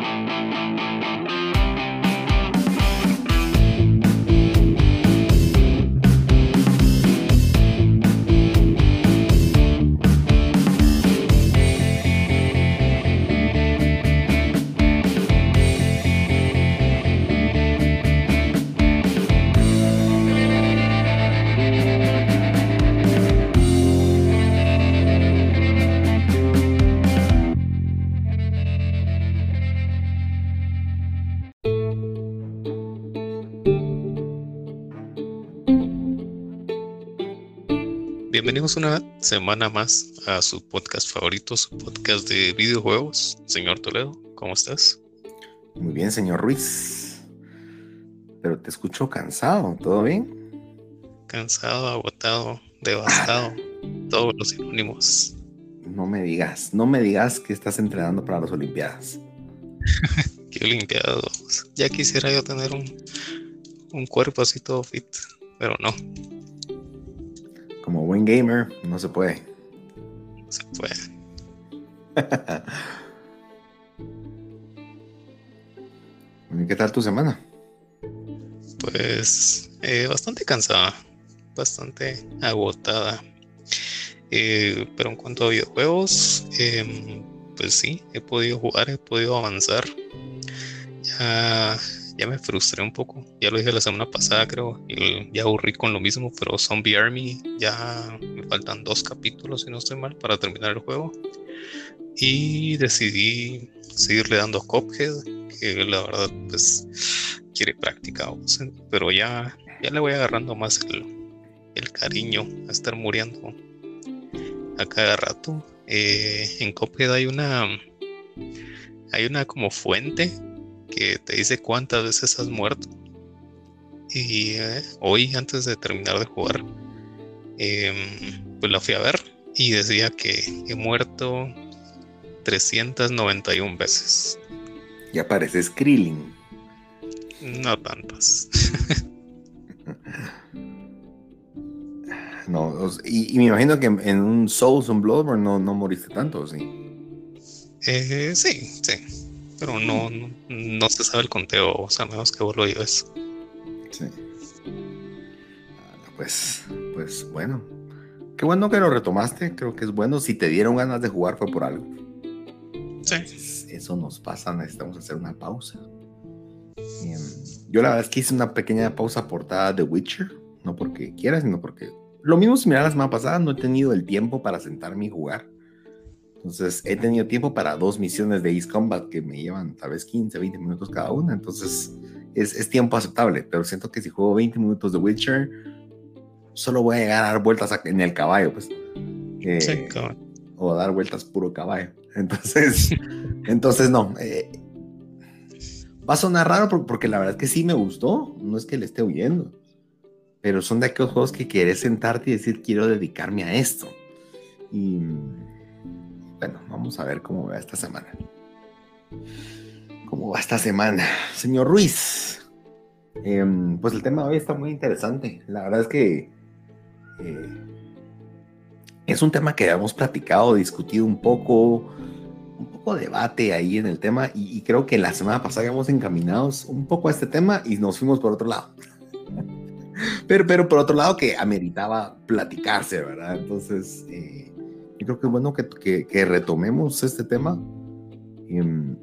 Música Bienvenidos una semana más a su podcast favorito, su podcast de videojuegos. Señor Toledo, ¿cómo estás? Muy bien, señor Ruiz. Pero te escucho cansado, ¿todo bien? Cansado, agotado, devastado, todos los sinónimos. No me digas, no me digas que estás entrenando para las Olimpiadas. ¿Qué Olimpiadas? Ya quisiera yo tener un, un cuerpo así todo fit, pero no como buen gamer, no se puede. No se puede. ¿Qué tal tu semana? Pues eh, bastante cansada, bastante agotada. Eh, pero en cuanto a videojuegos, em, pues sí, he podido jugar, he podido avanzar. Ya ya me frustré un poco. Ya lo dije la semana pasada, creo. Y ya aburrí con lo mismo, pero Zombie Army ya me faltan dos capítulos, si no estoy mal, para terminar el juego. Y decidí seguirle dando a Cophead, que la verdad, pues, quiere práctica. Pero ya, ya le voy agarrando más el, el cariño a estar muriendo a cada rato. Eh, en Cophead hay una. Hay una como fuente que te dice cuántas veces has muerto. Y eh, hoy, antes de terminar de jugar, em, pues la fui a ver y decía que he muerto 391 veces. Ya parece Skrilling. No tantas. no, y, me imagino que en un Souls, un Bloodborne no, no moriste tanto, ¿sí? Eh, sí, sí pero no, no, se sabe el conteo, o sea, menos que vos lo digas. Sí. Pues, pues bueno. Qué bueno que lo retomaste, creo que es bueno. Si te dieron ganas de jugar fue por algo. Sí. Eso nos pasa, necesitamos hacer una pausa. Em, yo la verdad es que hice una pequeña pausa portada de Witcher, no porque quiera, sino porque lo mismo similar a la semana pasada, no he tenido el tiempo para sentarme y jugar. Entonces he tenido tiempo para dos misiones de East Combat que me llevan tal vez 15, 20 minutos cada una. Entonces es, es tiempo aceptable, pero siento que si juego 20 minutos de Witcher, solo voy a llegar a dar vueltas en el caballo, pues. Eh, o a dar vueltas puro caballo. Entonces, entonces no. Eh, va a sonar raro porque la verdad es que sí me gustó. No es que le esté huyendo. Pero son de aquellos juegos que quieres sentarte y decir, quiero dedicarme a esto. Y vamos a ver cómo va esta semana. ¿Cómo va esta semana? Señor Ruiz, em, pues el tema de hoy está muy interesante. La verdad es que eh, es un tema que hemos platicado, discutido un poco, un poco debate ahí en el tema y, creo que la semana pasada íbamos encaminados un poco a este tema y nos fuimos por otro lado. pero, pero por otro lado que ameritaba platicarse, ¿verdad? Entonces... Eh, yo creo que es bueno que, que, retomemos este tema. Em,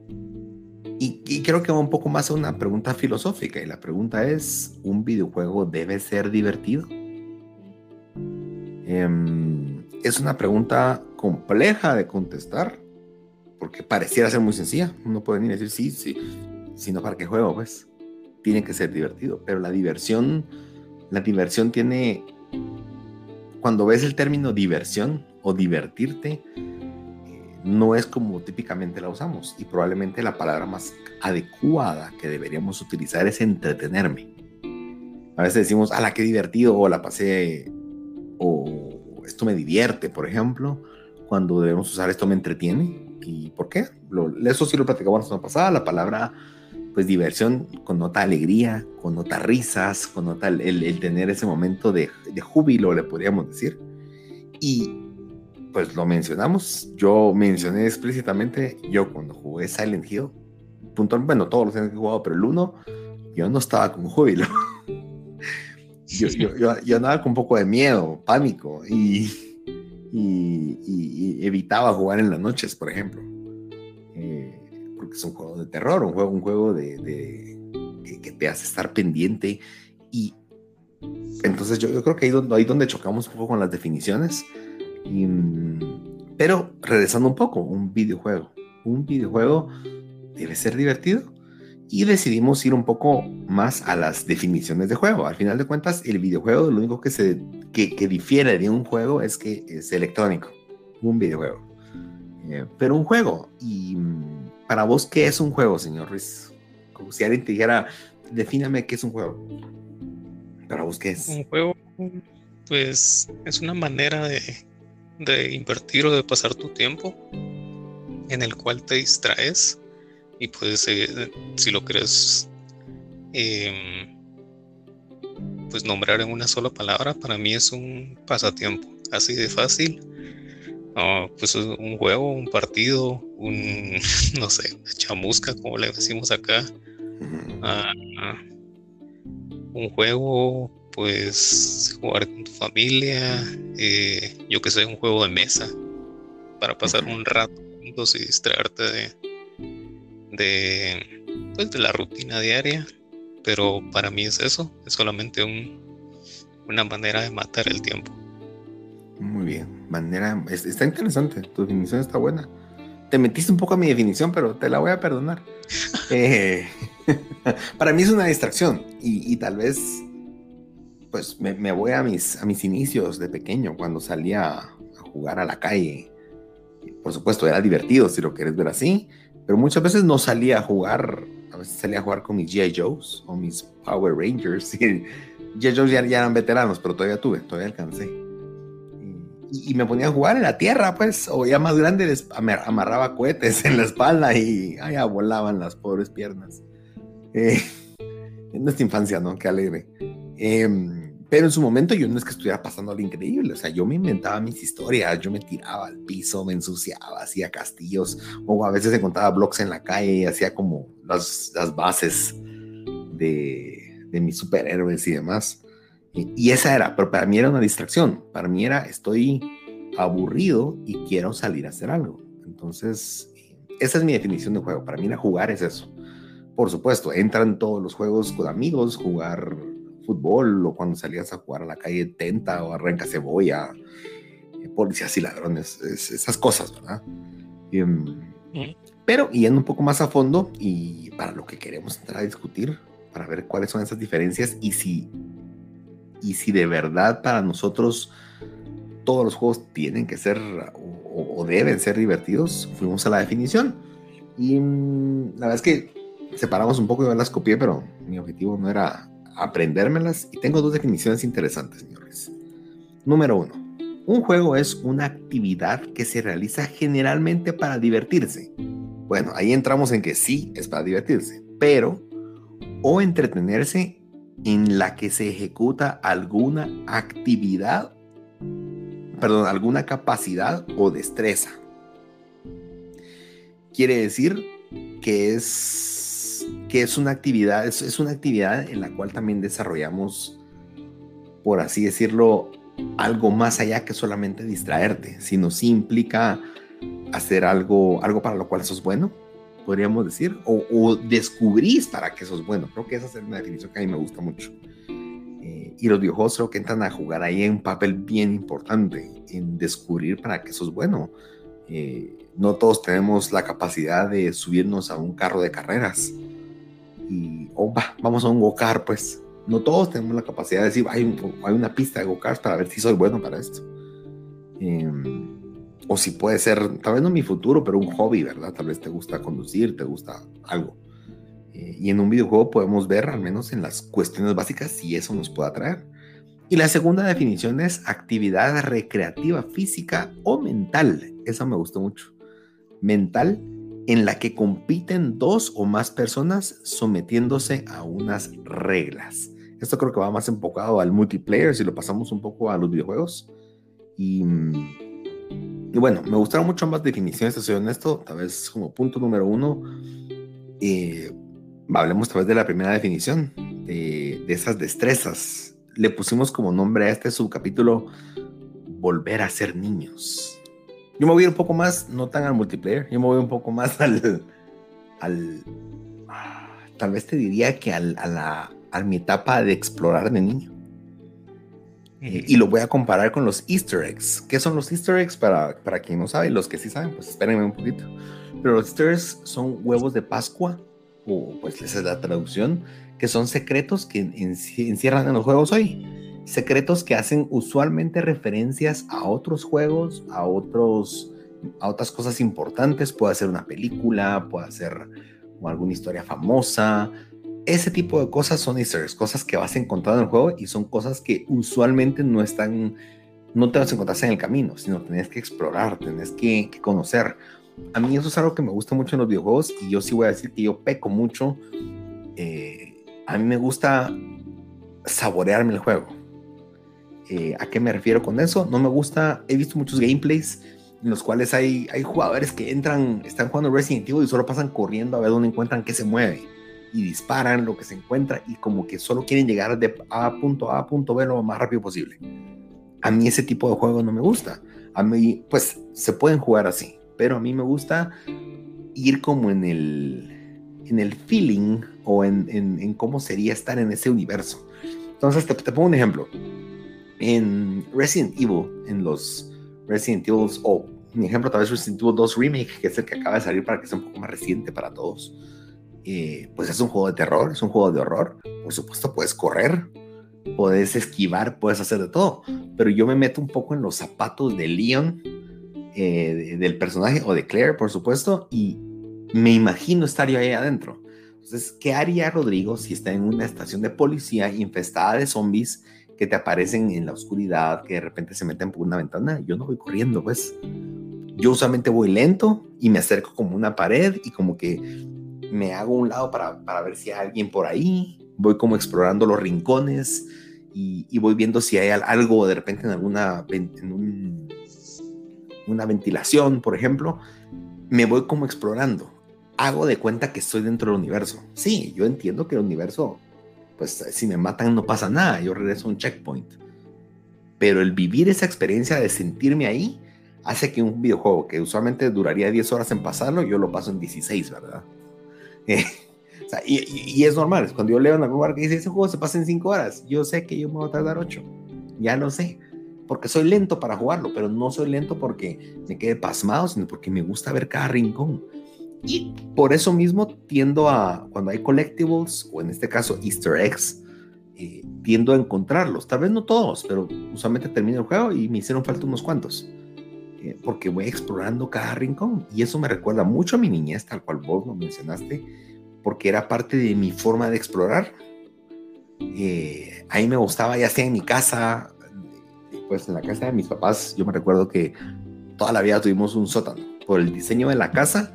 y, y, creo que va un poco más a una pregunta filosófica. Y la pregunta es, ¿un videojuego debe ser divertido? Em, es una pregunta compleja de contestar, porque pareciera ser muy sencilla. Uno puede venir y decir, sí, sí, sino para qué juego, pues. Tiene que ser divertido. Pero la diversión, la diversión tiene... Cuando ves el término diversión, o divertirte eh, no es como típicamente la usamos y probablemente la palabra más adecuada que deberíamos utilizar es entretenerme. A veces decimos, a la que divertido o la pasé o esto me divierte, por ejemplo, cuando debemos usar esto me entretiene. ¿Y por qué? eso sí lo platicamos la semana pasada, la palabra pues diversión connota alegría, connota risas, connota el, el, tener ese momento de, de júbilo, le podríamos decir. Y pues lo mencionamos. Yo mencioné explícitamente, yo cuando jugué Silent Hill, punto, bueno, todos los años que he jugado, pero el 1, yo no estaba con júbilo. yo, yo, yo, andaba con un poco de miedo, pánico, y, y, evitaba jugar en las noches, por ejemplo. Es un juego de terror, un juego, un juego de, de que, te hace estar pendiente. Y entonces yo, yo creo que ahí donde, ahí donde chocamos un poco con las definiciones. Y, pero regresando un poco, un videojuego. Un videojuego debe ser divertido y decidimos ir un poco más a las definiciones de juego. Al final de cuentas, el videojuego lo único que, se, que, difiere de un juego es que es electrónico, un videojuego. Eh, pero un juego. Y mm, para vos, ¿qué es un juego, señor Ruiz? Como si alguien te dijera, defíname qué es un juego. Para vos, ¿qué es? Un juego, pues, es una manera de, de invertir o de pasar tu tiempo en el cual te distraes y puedes, eh, si lo crees, em, pues nombrar en una sola palabra, para mí es un pasatiempo, así de fácil. Ah, pues un juego, un partido, un, no sé, chamusca, como le decimos acá. Ah, un juego, pues jugar con tu familia, eh, yo que sé, un juego de mesa, para pasar un rato juntos y distraerte de, de, pues, de la rutina diaria, pero para mí es eso, es solamente un, una manera de matar el tiempo. Muy bien, manera, está interesante, tu definición está buena. Te metiste un poco a mi definición, pero te la voy a perdonar. Eh, para mí es una distracción y, tal vez, pues me, voy a mis, a mis inicios de pequeño, cuando salía a jugar a la calle. Por supuesto, era divertido si lo quieres ver así, pero muchas veces no salía a jugar, a veces salía a jugar con mis G.I. Joes o mis Power Rangers. G.I. Joes ya, eran veteranos, pero todavía tuve, todavía alcancé. Y, me ponía a jugar en la tierra, pues, o ya más grande les amarraba cohetes en la espalda y ya volaban las pobres piernas. Eh, en nuestra infancia, ¿no? Qué alegre. Eh, pero en su momento yo no es que estuviera pasando algo increíble, o sea, yo me inventaba mis historias, yo me tiraba al piso, me ensuciaba, hacía castillos, o a veces encontraba bloques en la calle y hacía como las, las bases de, de, mis superhéroes y demás. Y, esa era, pero para mí era una distracción, para mí era estoy aburrido y quiero salir a hacer algo. Entonces, esa es mi definición de juego, para mí era jugar es eso. Por supuesto, entran todos los juegos con amigos, jugar fútbol o cuando salías a jugar a la calle Tenta o Arranca Cebolla, eh, policías y ladrones, esas cosas, ¿verdad? Em, pero yendo un poco más a fondo y para lo que queremos entrar a discutir, para ver cuáles son esas diferencias y si, y si de verdad para nosotros todos los juegos tienen que ser o, deben ser divertidos, fuimos a la definición. Y mm, la verdad es que separamos un poco, y las copié, pero mi objetivo no era aprendérmelas y tengo dos definiciones interesantes, señores. Número uno, un juego es una actividad que se realiza generalmente para divertirse. Bueno, ahí entramos en que sí es para divertirse, pero o entretenerse en la que se ejecuta alguna actividad, perdón, alguna capacidad o destreza. Quiere decir que es que es una actividad, es, una actividad en la cual también desarrollamos, por así decirlo, algo más allá que solamente distraerte, sino sí implica hacer algo, algo para lo cual sos bueno, podríamos decir, o, descubrís para qué sos bueno. Creo que esa es una definición que a mí me gusta mucho. Eh, y los videojuegos creo que entran a jugar ahí un papel bien importante, en descubrir para qué sos bueno. Eh, no todos tenemos la capacidad de subirnos a un carro de carreras y oh, vamos a un go-kart, pues. No todos tenemos la capacidad de decir, hay, hay una pista de go-karts para ver si soy bueno para esto. Em, o si puede ser, tal vez no mi futuro, pero un hobby, ¿verdad? Tal vez te gusta conducir, te gusta algo. Eh, y en un videojuego podemos ver, al menos en las cuestiones básicas, si eso nos puede atraer. Y la segunda definición es actividad recreativa física o mental. Esa me gustó mucho. Mental en la que compiten dos o más personas sometiéndose a unas reglas. Esto creo que va más enfocado al multiplayer si lo pasamos un poco a los videojuegos. Y, bueno, me gustaron mucho ambas definiciones, te soy honesto. Tal vez como punto número uno, Eh, hablemos tal vez de la primera definición, de, de esas destrezas. Le pusimos como nombre a este subcapítulo Volver a ser niños. Yo me voy un poco más, no tan al multiplayer, yo me voy un poco más al, al tal vez te diría que al, a, la, a mi etapa de explorar de niño. Y lo voy a comparar con los easter eggs. ¿Qué son los easter eggs? Para, para quien no sabe, los que sí saben, pues espérenme un poquito. Pero los easter eggs son huevos de Pascua, o pues esa es la traducción, que son secretos que encierran en los juegos hoy. Secretos que hacen usualmente referencias a otros juegos, a, otros, a otras cosas importantes. Puede ser una película, puede ser alguna historia famosa, ese tipo de cosas son easter cosas que vas a encontrar en el juego y son cosas que usualmente no están, no te vas a encontrar en el camino, sino tenés que explorar, tenés que, conocer. A mí eso es algo que me gusta mucho en los videojuegos y yo sí voy a decir que yo peco mucho. Eh, a mí me gusta saborearme el juego. Eh, ¿A qué me refiero con eso? No me gusta, he visto muchos gameplays en los cuales hay, hay jugadores que entran, están jugando Resident Evil y solo pasan corriendo a ver dónde encuentran qué se mueve y disparan lo que se encuentra y como que solo quieren llegar de A punto A punto B lo más rápido posible. A mí ese tipo de juego no me gusta. A mí, pues, se pueden jugar así, pero a mí me gusta ir como en el, en el feeling o en, en, cómo sería estar en ese universo. Entonces, te, te, pongo un ejemplo. En Resident Evil, en los Resident Evil, o mi ejemplo tal vez Resident Evil 2 Remake, que es el que acaba de salir para que sea un poco más reciente para todos eh, pues es un juego de terror, es un juego de horror. Por supuesto, puedes correr, puedes esquivar, puedes hacer de todo. Pero yo me meto un poco en los zapatos de Leon, eh, del personaje, o de Claire, por supuesto, y me imagino estar yo ahí adentro. Entonces, ¿qué haría Rodrigo si está en una estación de policía infestada de zombies que te aparecen en la oscuridad, que de repente se meten por una ventana? Yo no voy corriendo, pues. Yo usualmente voy lento y me acerco como una pared y como que me hago un lado para, para, ver si hay alguien por ahí, voy como explorando los rincones y, voy viendo si hay algo de repente en alguna en una ventilación, por ejemplo, me voy como explorando. Hago de cuenta que estoy dentro del universo. Sí, yo entiendo que el universo, pues si me matan no pasa nada, yo regreso a un checkpoint. Pero el vivir esa experiencia de sentirme ahí hace que un videojuego que usualmente duraría 10 horas en pasarlo, yo lo paso en 16, ¿verdad? y, es normal, cuando yo leo en algún lugar que dice, ese juego se pasa en 5 horas, yo sé que yo me voy a tardar 8, ya lo sé, porque soy lento para jugarlo, pero no soy lento porque me quede pasmado, sino porque me gusta ver cada rincón. Y por eso mismo tiendo a, cuando hay collectibles, o en este caso easter eggs, eh, tiendo a encontrarlos. Tal vez no todos, pero usualmente termino el juego y me hicieron falta unos cuantos. Eh, porque voy explorando cada rincón. Y eso me recuerda mucho a mi niñez, tal cual vos lo mencionaste, porque era parte de mi forma de explorar. Eh, me gustaba, ya sea en mi casa, pues en la casa de mis papás, yo me recuerdo que toda la vida tuvimos un sótano. Por el diseño de la casa,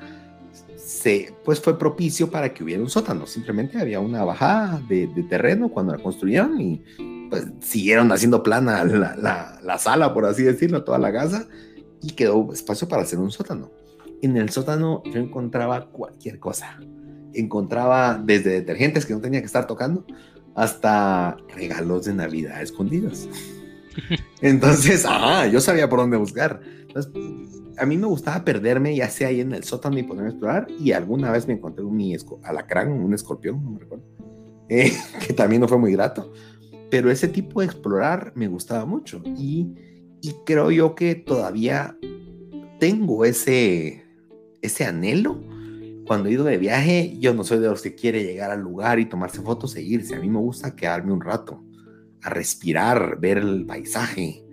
se, pues fue propicio para que hubiera un sótano. Simplemente había una bajada de, terreno cuando la construyeron y pues siguieron haciendo plana la, la, la, sala, por así decirlo, toda la casa y quedó espacio para hacer un sótano. En el sótano yo encontraba cualquier cosa. Encontraba desde detergentes que no tenía que estar tocando hasta regalos de Navidad escondidos. Entonces, ah, yo sabía por dónde buscar. Entonces, a mí me gustaba perderme ya sea ahí en el sótano y ponerme a explorar. Y alguna vez me encontré un alacrán, un escorpión, no me recuerdo, eh, que también no fue muy grato. Pero ese tipo de explorar me gustaba mucho. Y y creo yo que todavía tengo ese, ese anhelo. Cuando he ido de viaje, yo no soy de los que quiere llegar al lugar y tomarse fotos e irse. A mí me gusta quedarme un rato, a respirar, ver el paisaje,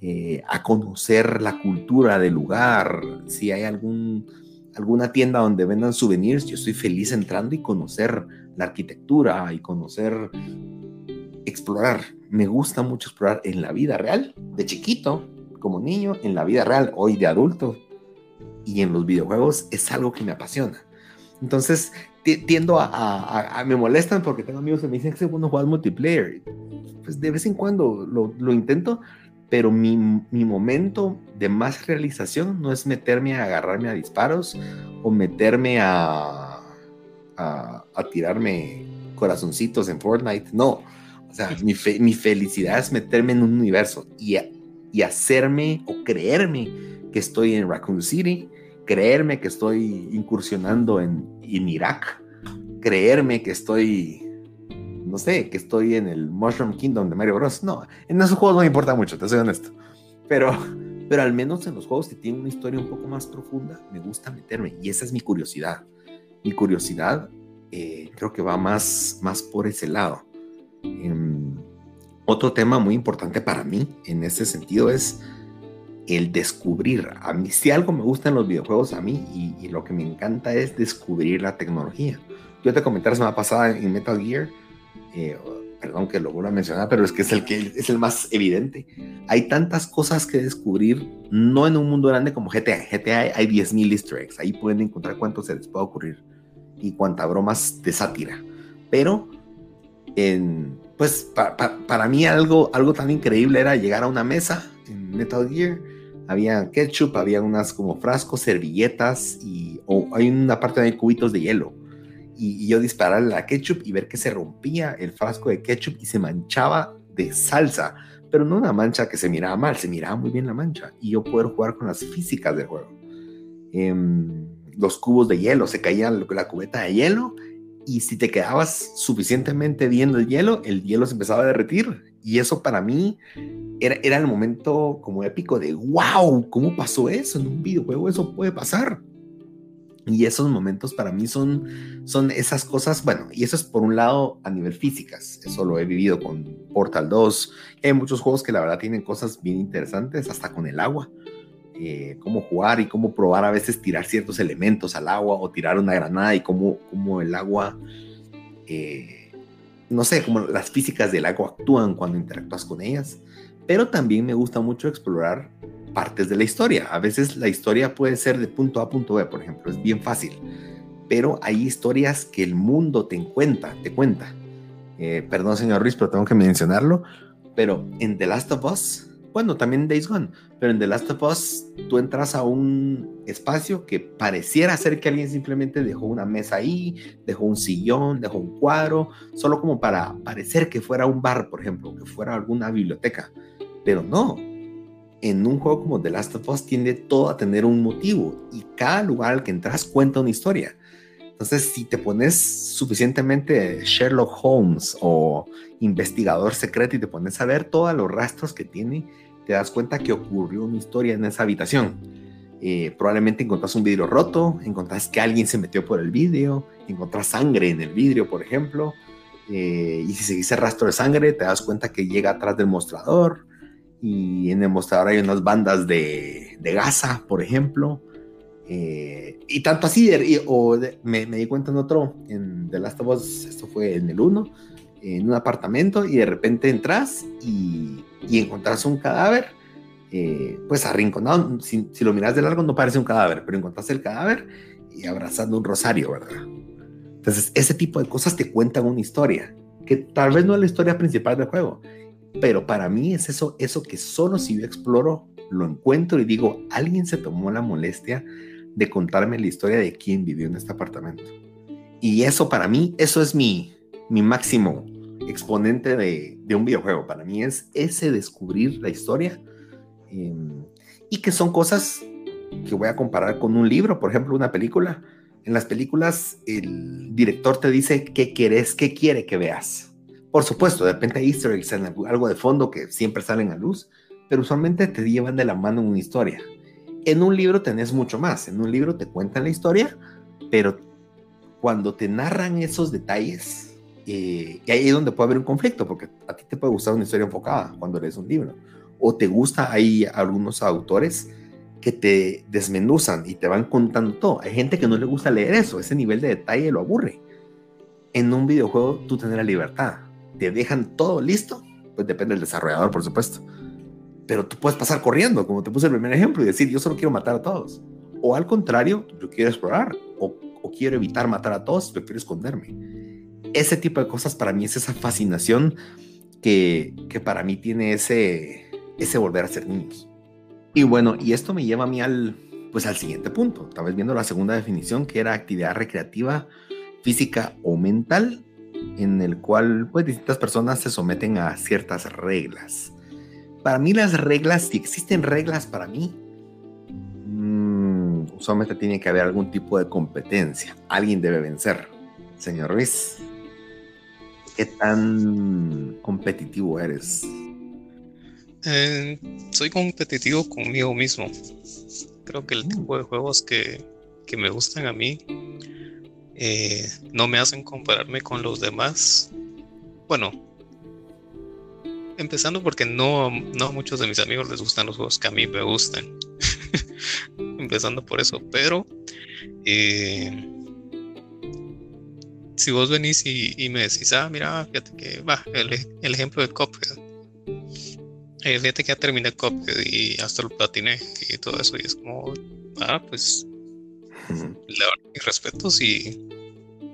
eh, a conocer la cultura del lugar. Si hay algún, alguna tienda donde vendan souvenirs, yo estoy feliz entrando y conocer la arquitectura y conocer, explorar me gusta mucho explorar en la vida real, de chiquito, como niño, en la vida real, hoy de adulto, y en los videojuegos es algo que me apasiona. Entonces, tiendo a, me molestan porque tengo amigos que me dicen que segundo jugar multiplayer. Pues de vez en cuando lo, intento, pero mi, momento de más realización no es meterme a agarrarme a disparos o meterme a, a, tirarme corazoncitos en Fortnite. No. Mi, felicidad es meterme en un universo y, y hacerme o creerme que estoy en Raccoon City, creerme que estoy incursionando en, en Irak, creerme que estoy no sé, que estoy en el Mushroom Kingdom de Mario Bros. No, en esos juegos no me importa mucho, te soy honesto. Pero, pero al menos en los juegos que tienen una historia un poco más profunda, me gusta meterme. Y esa es mi curiosidad. Mi curiosidad eh, creo que va más, más por ese lado. Em, otro tema muy importante para mí en ese sentido es el descubrir. A mí, si algo me gusta en los videojuegos, a mí, y, y lo que me encanta es descubrir la tecnología. Yo te comenté la semana pasada en Metal Gear eh, perdón que lo vuelva a mencionar, pero es que es el que es el más evidente. Hay tantas cosas que descubrir, no en un mundo grande como GTA. GTA hay 10.000 easter eggs, ahí pueden encontrar cuánto se les puede ocurrir y cuánta bromas de sátira. Pero, en, pues para mí algo, algo tan increíble era llegar a una mesa en Metal Gear, había ketchup, había unas como frascos, servilletas y o hay una parte de cubitos de hielo y, yo dispararle la ketchup y ver que se rompía el frasco de ketchup y se manchaba de salsa, pero no una mancha que se miraba mal, se miraba muy bien la mancha y yo poder jugar con las físicas del juego. Em, los cubos de hielo, se caía la cubeta de hielo y si te quedabas suficientemente viendo el hielo, el hielo se empezaba a derretir y eso para mí era, era el momento como épico de wow, ¿cómo pasó eso en un videojuego? Eso puede pasar. Y esos momentos para mí son, son esas cosas, bueno, y eso es por un lado a nivel físicas, eso lo he vivido con Portal 2, hay muchos juegos que la verdad tienen cosas bien interesantes, hasta con el agua, eh, cómo jugar y cómo probar a veces tirar ciertos elementos al agua o tirar una granada y cómo, cómo el agua, eh, no sé, cómo las físicas del agua actúan cuando interactúas con ellas, pero también me gusta mucho explorar partes de la historia. A veces la historia puede ser de punto A a punto B, por ejemplo, es bien fácil. Pero hay historias que el mundo te cuenta, te cuenta. Eh, perdón, señor Ruiz, pero tengo que mencionarlo. Pero en The Last of Us, bueno, también Days Gone, pero en The Last of Us tú entras a un espacio que pareciera ser que alguien simplemente dejó una mesa ahí, dejó un sillón, dejó un cuadro, solo como para parecer que fuera un bar, por ejemplo, que fuera alguna biblioteca. Pero no, en un juego como The Last of Us tiende todo a tener un motivo y cada lugar al que entras cuenta una historia. Entonces, si te pones suficientemente Sherlock Holmes o investigador secreto y te pones a ver todos los rastros que tiene, te das cuenta que ocurrió una historia en esa habitación. Eh, probablemente encontrás un vidrio roto, encontrás que alguien se metió por el vidrio, encontrás sangre en el vidrio, por ejemplo. Eh, y si seguís el rastro de sangre, te das cuenta que llega atrás del mostrador y en el mostrador hay unas bandas de, de gasa, por ejemplo. Eh, y tanto así, o me, me, di cuenta en otro, en The Last of Us, esto fue en el 1, en un apartamento y de repente entras y, y encontrás un cadáver, eh, pues arrinconado, si, si, lo miras de largo no parece un cadáver, pero encontrás el cadáver y abrazando un rosario, ¿verdad? Entonces, ese tipo de cosas te cuentan una historia, que tal vez no es la historia principal del juego, pero para mí es eso, eso que solo si yo exploro, lo encuentro y digo, alguien se tomó la molestia de contarme la historia de quién vivió en este apartamento. Y eso para mí, eso es mi, mi máximo exponente de, un videojuego. Para mí es ese descubrir la historia em, y que son cosas que voy a comparar con un libro, por ejemplo, una película. En las películas el director te dice qué quieres, qué quiere que veas. Por supuesto, de repente hay easter eggs algo de fondo que siempre salen a luz, pero usualmente te llevan de la mano una historia. En un libro tenés mucho más. En un libro te cuentan la historia, pero cuando te narran esos detalles, eh, y ahí es donde puede haber un conflicto, porque a ti te puede gustar una historia enfocada cuando lees un libro, o te gusta, hay algunos autores que te desmenuzan y te van contando todo. Hay gente que no le gusta leer eso, ese nivel de detalle lo aburre. En un videojuego tú la libertad te dejan todo listo, pues depende del desarrollador, por supuesto. Pero tú puedes pasar corriendo, como te puse el primer ejemplo, y decir, yo solo quiero matar a todos. O al contrario, yo quiero explorar, o, quiero evitar matar a todos, prefiero esconderme. Ese tipo de cosas para mí es esa fascinación que, que para mí tiene ese, ese volver a ser niños. Y bueno, y esto me lleva a mí al, pues al siguiente punto. Tal vez viendo la segunda definición, que era actividad recreativa física o mental, en el cual pues distintas personas se someten a ciertas reglas. Para mí las reglas, si existen reglas para mí, mmm, usualmente tiene que haber algún tipo de competencia. Alguien debe vencer. Señor Ruiz, ¿qué tan competitivo eres? Eh, soy competitivo conmigo mismo. Creo que el tipo de juegos que, que me gustan a mí eh, no me hacen compararme con los demás. Bueno, empezando porque no, no a muchos de mis amigos les gustan los juegos que a mí me gustan. empezando por eso, pero eh, si vos venís y, me decís, ah, mira, fíjate que va, el, ejemplo de Cuphead. Eh, fíjate que ya terminé Cuphead y hasta lo platiné y todo eso, y es como, ah, pues la verdad, mis respetos y,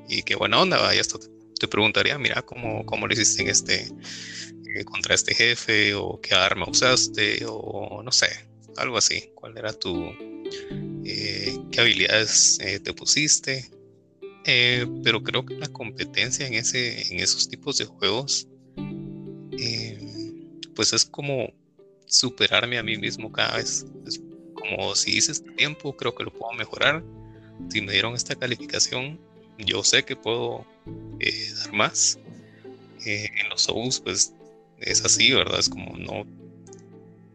y qué buena onda, y esto te, preguntaría, mira, ¿cómo, cómo lo hiciste en este, eh, contra este jefe, o qué arma usaste, o no sé, algo así, cuál era tu, eh, qué habilidades te pusiste, pero creo que la competencia en, ese, en esos tipos de juegos, pues es como superarme a mí mismo cada vez. Como si hice este tiempo, creo que lo puedo mejorar si me dieron esta calificación, yo sé que puedo eh, dar más. Eh, en los Souls, pues es así, ¿verdad? Es como no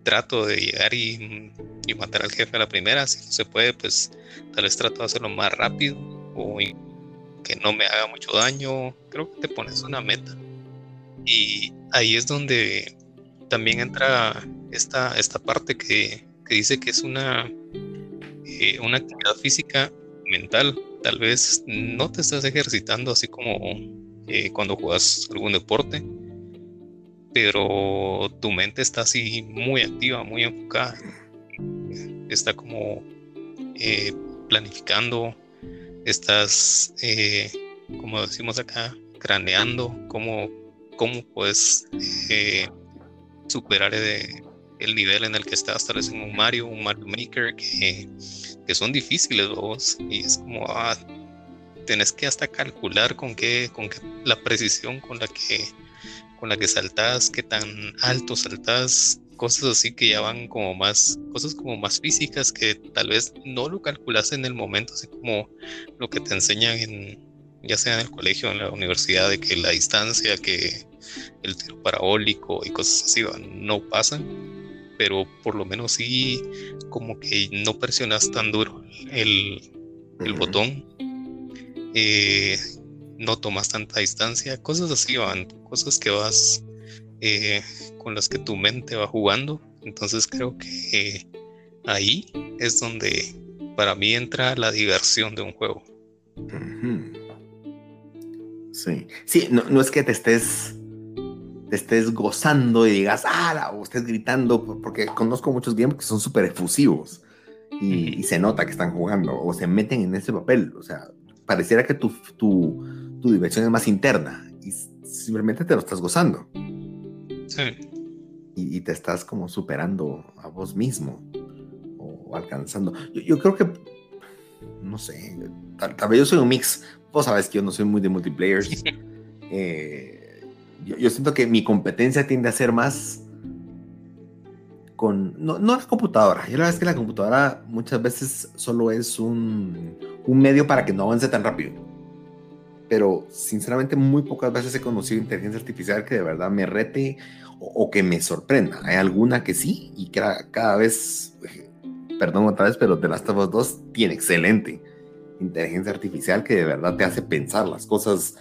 trato de llegar y, matar al jefe a la primera. Si no se puede, pues tal vez trato de hacerlo más rápido o que no me haga mucho daño. Creo que te pones una meta. Y ahí es donde también entra esta, esta parte que, dice que es una, eh, una actividad física mental. Tal vez no te estás ejercitando así como eh, cuando juegas algún deporte, pero tu mente está así muy activa, muy enfocada. Está como eh, planificando, estás, eh, como decimos acá, craneando cómo, cómo puedes superar el nivel en el que estás, tal vez en un Mario, un Mario Maker, que que son difíciles vos. Y es como ah, tenés que hasta calcular con qué con qué la precisión con la que con la que saltás qué tan alto saltás cosas así que ya van como más cosas como más físicas que tal vez no lo calculas en el momento así como lo que te enseñan en ya sea en el colegio o en la universidad de que la distancia que el tiro parabólico y cosas así no pasan pero por lo menos sí como que no presionas tan duro el, botón, eh, no tomas tanta distancia, cosas así van, cosas que vas eh, con las que tu mente va jugando. Entonces creo que ahí es donde para mí entra la diversión de un juego. Sí, sí, no, no es que te estés te estés gozando y digas, ah, o estés gritando, porque conozco muchos games que son súper efusivos y, se nota que están jugando o se meten en ese papel. O sea, pareciera que tu, tu, tu diversión es más interna y simplemente te lo estás gozando. Sí. Y, te estás como superando a vos mismo o, alcanzando. Yo, creo que, no sé, tal, tal, vez yo soy un mix. Vos sabes que yo no soy muy de multiplayer. eh, yo, siento que mi competencia tiende a ser más con, no, no la computadora, yo la verdad es que la computadora muchas veces solo es un, un medio para que no avance tan rápido. Pero sinceramente muy pocas veces he conocido inteligencia artificial que de verdad me rete o, que me sorprenda. Hay alguna que sí y que cada, vez, perdón otra vez, pero The Last of Us 2 tiene excelente inteligencia artificial que de verdad te hace pensar las cosas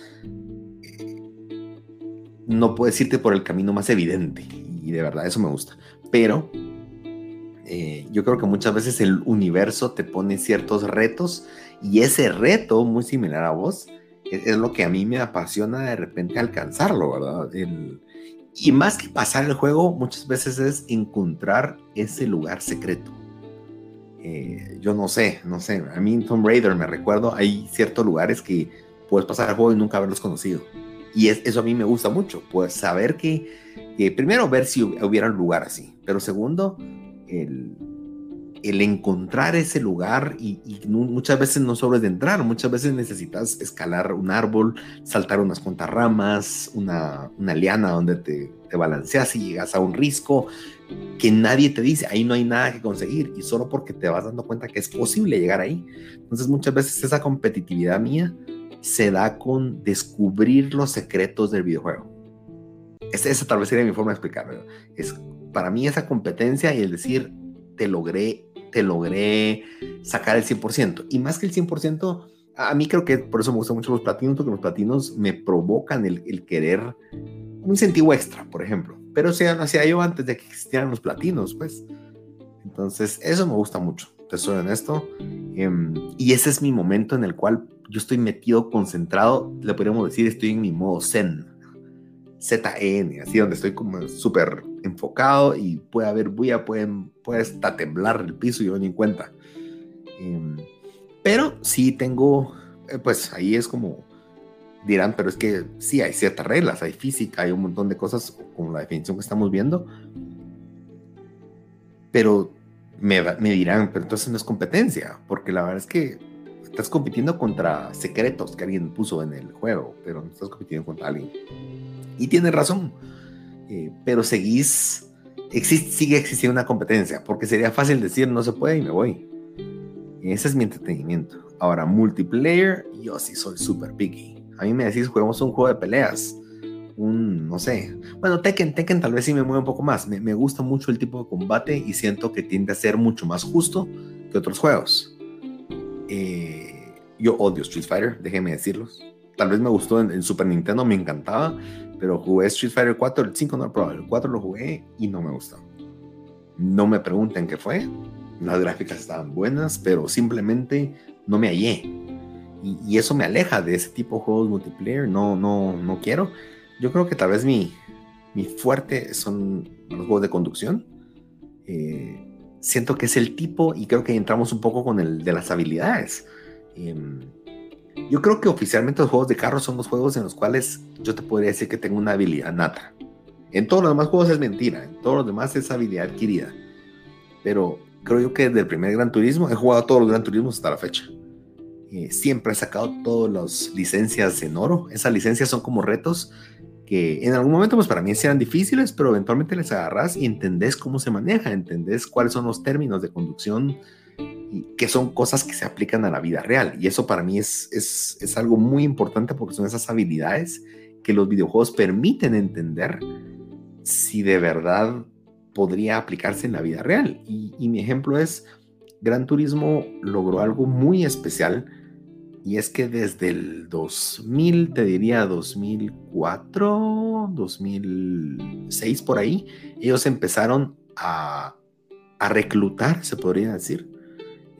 no puedes irte por el camino más evidente. Y de verdad eso me gusta. Pero eh, yo creo que muchas veces el universo te pone ciertos retos y ese reto, muy similar a vos, es, lo que a mí me apasiona de repente alcanzarlo, ¿verdad? y más que pasar el juego, muchas veces es encontrar ese lugar secreto. Eh, yo no sé, no sé, a mí Tomb Raider me recuerdo, hay ciertos lugares que puedes pasar el juego y nunca haberlos conocido. Y eso a mí me gusta mucho, pues saber que, primero ver si hubiera un lugar así, pero segundo, el, el encontrar ese lugar y, muchas veces no solo es de entrar, muchas veces necesitas escalar un árbol, saltar unas cuantas ramas, una, una liana donde te, te, balanceas y llegas a un risco que nadie te dice, ahí no hay nada que conseguir y solo porque te vas dando cuenta que es posible llegar ahí. Entonces muchas veces esa competitividad mía se da con descubrir los secretos del videojuego. Esa, esa tal vez sería mi forma de explicarlo. Es para mí esa competencia y el decir, te logré te logré sacar el 100%. Y más que el 100%, a mí creo que por eso me gustan mucho los platinos, porque los platinos me provocan el, querer un incentivo extra, por ejemplo. Pero se hacía yo antes de que existieran los platinos, pues. Entonces, eso me gusta mucho, te soy honesto. Em, y ese es mi momento en el cual yo estoy metido, concentrado, le podríamos decir, estoy en mi modo zen. ZN, así donde estoy como súper enfocado y puede haber bulla, puede, puede hasta temblar el piso y yo ni cuenta. Em, pero sí tengo, eh, pues ahí es como, dirán, pero es que sí hay ciertas reglas, hay física, hay un montón de cosas como la definición que estamos viendo. Pero me, me dirán, pero entonces no es competencia, porque la verdad es que estás compitiendo contra secretos que alguien puso en el juego, pero no estás compitiendo contra alguien. Y tiene razón, eh, pero seguís, sigue existiendo una competencia, porque sería fácil decir no se puede y me voy. Ese es mi entretenimiento. Ahora, multiplayer, yo sí soy súper picky. A mí me decís, jugamos un juego de peleas, un, no sé. Bueno, Tekken, Tekken tal vez sí me mueve un poco más. Me, me gusta mucho el tipo de combate y siento que tiende a ser mucho más justo que otros juegos. Eh, yo odio Street Fighter, déjenme decirlos. Tal vez me gustó en, Super Nintendo, me encantaba, pero jugué Street Fighter 4, el 5 no lo probé, el 4 lo jugué y no me gustó. No me pregunten qué fue, las gráficas estaban buenas, pero simplemente no me hallé. Y, eso me aleja de ese tipo de juegos multiplayer, no, no, no quiero. Yo creo que tal vez mi, mi fuerte son los juegos de conducción. Eh, siento que es el tipo, y creo que entramos un poco con el de las habilidades. Em, yo creo que oficialmente los juegos de carros son los juegos en los cuales yo te podría decir que tengo una habilidad nata. En todos los demás juegos es mentira, en todos los demás es habilidad adquirida. Pero creo yo que desde el primer Gran Turismo he jugado todos los Gran Turismos hasta la fecha. Eh, siempre he sacado todas las licencias en oro. Esas licencias son como retos que en algún momento pues para mí sean difíciles, pero eventualmente les agarras y entendés cómo se maneja, entendés cuáles son los términos de conducción que son cosas que se aplican a la vida real. Y eso para mí es, es, es algo muy importante porque son esas habilidades que los videojuegos permiten entender si de verdad podría aplicarse en la vida real. Y, y mi ejemplo es, Gran Turismo logró algo muy especial y es que desde el 2000, te diría 2004, 2006 por ahí, ellos empezaron a, a reclutar, se podría decir,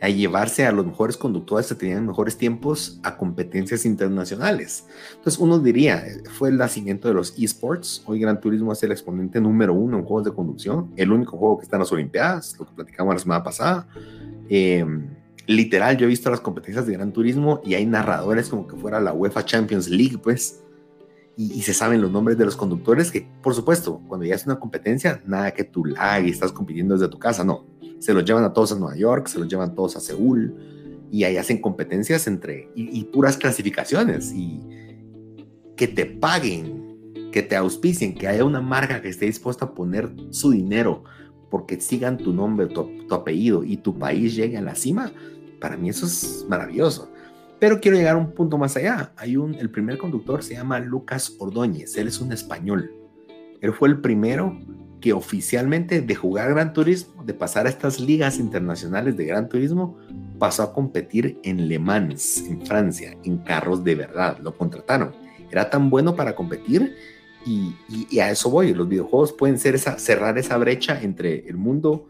a llevarse a los mejores conductores que tenían mejores tiempos a competencias internacionales. Entonces uno diría, fue el nacimiento de los esports. Hoy Gran Turismo es el exponente número uno en juegos de conducción, el único juego que está en las Olimpiadas, lo que platicamos la semana pasada. Eh, literal, yo he visto las competencias de Gran Turismo y hay narradores como que fuera la UEFA Champions League, pues, y, se saben los nombres de los conductores, que por supuesto, cuando ya es una competencia, nada que tú lag y estás compitiendo desde tu casa, no. Se los llevan a todos a Nueva York, se los llevan todos a Seúl, y ahí hacen competencias entre, y, y puras clasificaciones, y que te paguen, que te auspicien, que haya una marca que esté dispuesta a poner su dinero porque sigan tu nombre, tu, tu, apellido y tu país llegue a la cima, para mí eso es maravilloso. Pero quiero llegar a un punto más allá. Hay un, el primer conductor se llama Lucas Ordóñez, él es un español. Él fue el primero que oficialmente de jugar Gran Turismo, de pasar a estas ligas internacionales de Gran Turismo, pasó a competir en Le Mans, en Francia, en carros de verdad. Lo contrataron. Era tan bueno para competir y, y, a eso voy. Los videojuegos pueden ser esa, cerrar esa brecha entre el mundo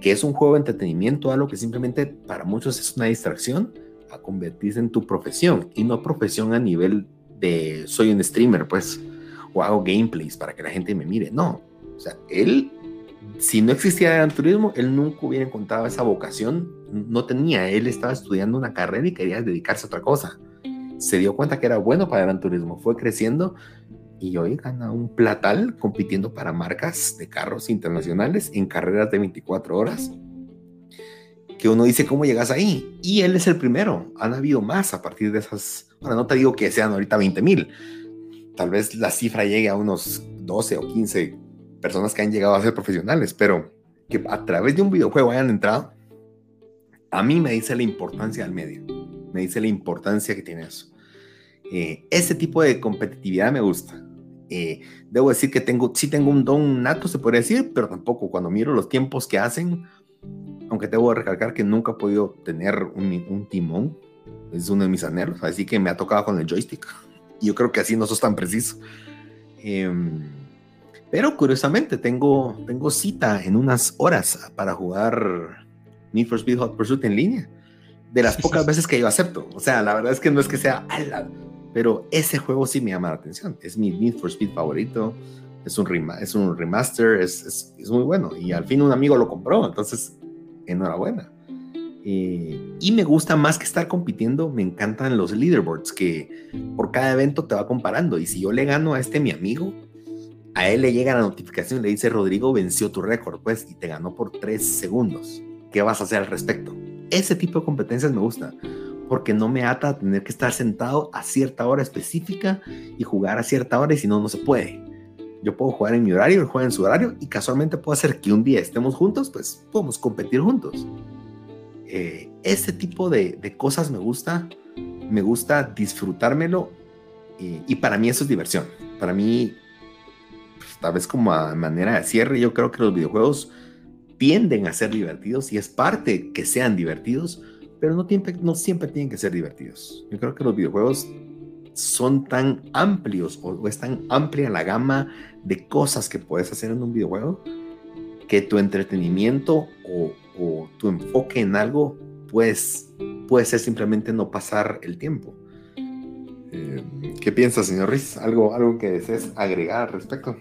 que es un juego de entretenimiento, algo que simplemente para muchos es una distracción, a convertirse en tu profesión y no profesión a nivel de soy un streamer, pues, o hago gameplays para que la gente me mire. No, o sea, él, si no existía el turismo, él nunca hubiera encontrado esa vocación, no tenía, él estaba estudiando una carrera y quería dedicarse a otra cosa. Se dio cuenta que era bueno para el turismo, fue creciendo y hoy gana un platal compitiendo para marcas de carros internacionales en carreras de 24 horas. que uno dice, ¿cómo llegas ahí? Y él es el primero. Han habido más a partir de esas. Bueno, no te digo que sean ahorita 20 mil. Tal vez la cifra llegue a unos 12 o 15 personas que han llegado a ser profesionales, pero que a través de un videojuego hayan entrado, a mí me dice la importancia del medio. Me dice la importancia que tiene eso. Eh, ese tipo de competitividad me gusta. Eh, debo decir que tengo, sí tengo un don nato, se podría decir, pero tampoco cuando miro los tiempos que hacen, aunque debo recalcar que nunca he podido tener un, timón, es uno de mis anhelos, así que me ha tocado con el joystick. Y yo creo que así no sos tan preciso. Em, pero curiosamente tengo, tengo cita en unas horas para jugar Need for Speed Hot Pursuit en línea. De las pocas veces que yo acepto. O sea, la verdad es que no es que sea, pero ese juego sí me llama la atención. Es mi Need for Speed favorito. Es un, es un remaster, es, es, muy bueno. Y al fin un amigo lo compró, entonces, enhorabuena. Eh, y me gusta más que estar compitiendo, me encantan los leaderboards que por cada evento te va comparando. Y si yo le gano a este mi amigo, a él le llega la notificación y le dice, Rodrigo venció tu récord, pues, y te ganó por tres segundos. ¿Qué vas a hacer al respecto? Ese tipo de competencias me gusta porque no me ata a tener que estar sentado a cierta hora específica y jugar a cierta hora y si no, no se puede. Yo puedo jugar en mi horario, él juega en su horario y casualmente puedo hacer que un día estemos juntos, pues podemos competir juntos. Eh, este tipo de, cosas me gusta, me gusta disfrutármelo y, para mí eso es diversión. Para mí, pues, tal vez como a manera de cierre, yo creo que los videojuegos tienden a ser divertidos y es parte que sean divertidos, pero no, no siempre tienen que ser divertidos. Yo creo que los videojuegos son tan amplios o, es tan amplia la gama de cosas que puedes hacer en un videojuego que tu entretenimiento o, tu enfoque en algo pues, puede ser simplemente no pasar el tiempo. Eh, ¿Qué piensas, señor Riz? ¿Algo, algo que desees agregar al respecto?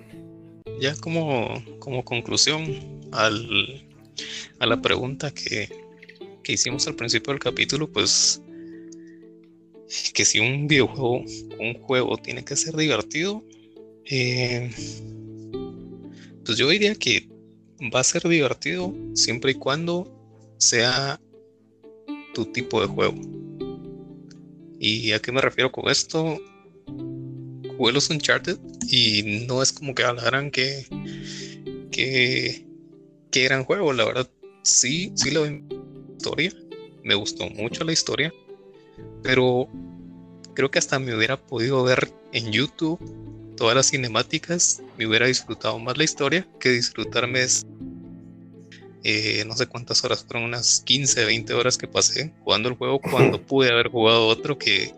Ya como, como conclusión al, a la pregunta que, que hicimos al principio del capítulo, pues que si un videojuego, un juego tiene que ser divertido, eh, pues yo diría que va a ser divertido siempre y cuando sea tu tipo de juego. ¿Y a qué me refiero con esto? Jugué Uncharted y no es como que hablaran que, que, que eran juegos, la verdad sí, sí lo historia, me gustó mucho la historia, pero creo que hasta me hubiera podido ver en YouTube todas las cinemáticas, me hubiera disfrutado más la historia que disfrutarme eh, no sé cuántas horas, fueron unas 15, 20 horas que pasé jugando el juego cuando pude haber jugado otro que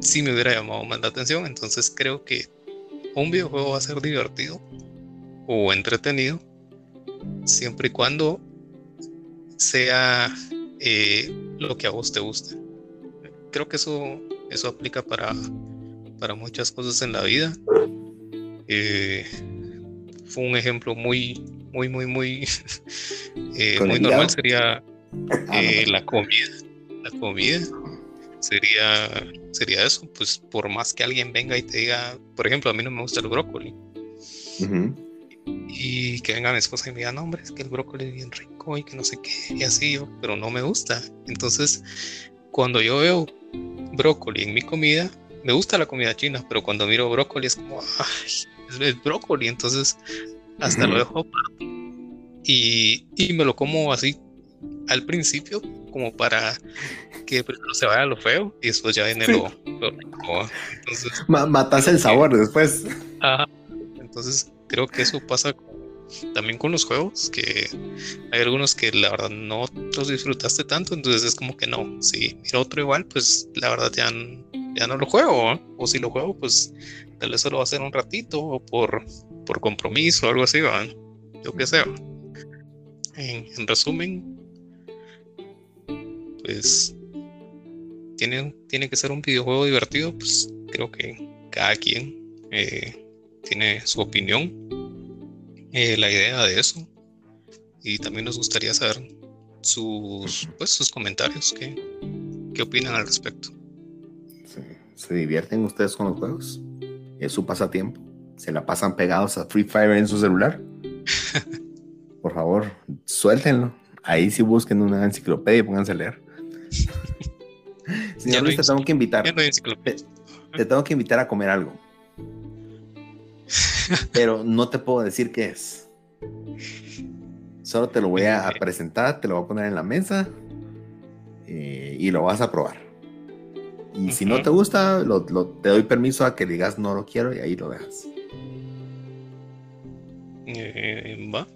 sí me hubiera llamado más la atención. Entonces creo que un videojuego va a ser divertido o entretenido siempre y cuando sea eh, lo que a vos te guste. Creo que eso, eso aplica para, para muchas cosas en la vida. Eh, fue un ejemplo muy, muy, muy, muy, eh, muy normal. Sería ah, la comida. La comida sería, sería eso. Pues por más que alguien venga y te diga, por ejemplo, a mí no me gusta el brócoli y que venga mi esposa y me diga, no, hombre, es que el brócoli es bien rico y que no sé qué, y así, yo, pero no me gusta. Entonces, cuando yo veo brócoli en mi comida, me gusta la comida china, pero cuando miro brócoli es como, ay, es, brócoli, entonces hasta lo dejo y, y me lo como así al principio, como para que primero se vaya lo feo y después ya viene lo, rico. Entonces, matas el sabor después. Ajá. Entonces, creo que eso pasa también con los juegos, que hay algunos que la verdad no los disfrutaste tanto, entonces es como que no, si mira otro igual, pues la verdad ya, ya no lo juego, o si lo juego, pues tal vez solo va a ser un ratito, o por, por compromiso o algo así, ¿va? yo qué sé. En, resumen, pues tiene, tiene que ser un videojuego divertido, pues creo que cada quien eh, tiene su opinión, eh, la idea de eso. Y también nos gustaría saber sus, pues, sus comentarios, qué, qué opinan al respecto. ¿Se divierten ustedes con los juegos? ¿Es su pasatiempo? ¿Se la pasan pegados a Free Fire en su celular? Por favor, suéltenlo. Ahí sí busquen una enciclopedia y pónganse a leer. Señor Luis, te tengo que invitar. te tengo que invitar a comer algo. Pero no te puedo decir qué es. Solo te lo voy a presentar, te lo voy a poner en la mesa eh, y lo vas a probar. Y si no te gusta, te doy permiso a que digas no lo quiero y ahí lo dejas. Eh, ¿Va?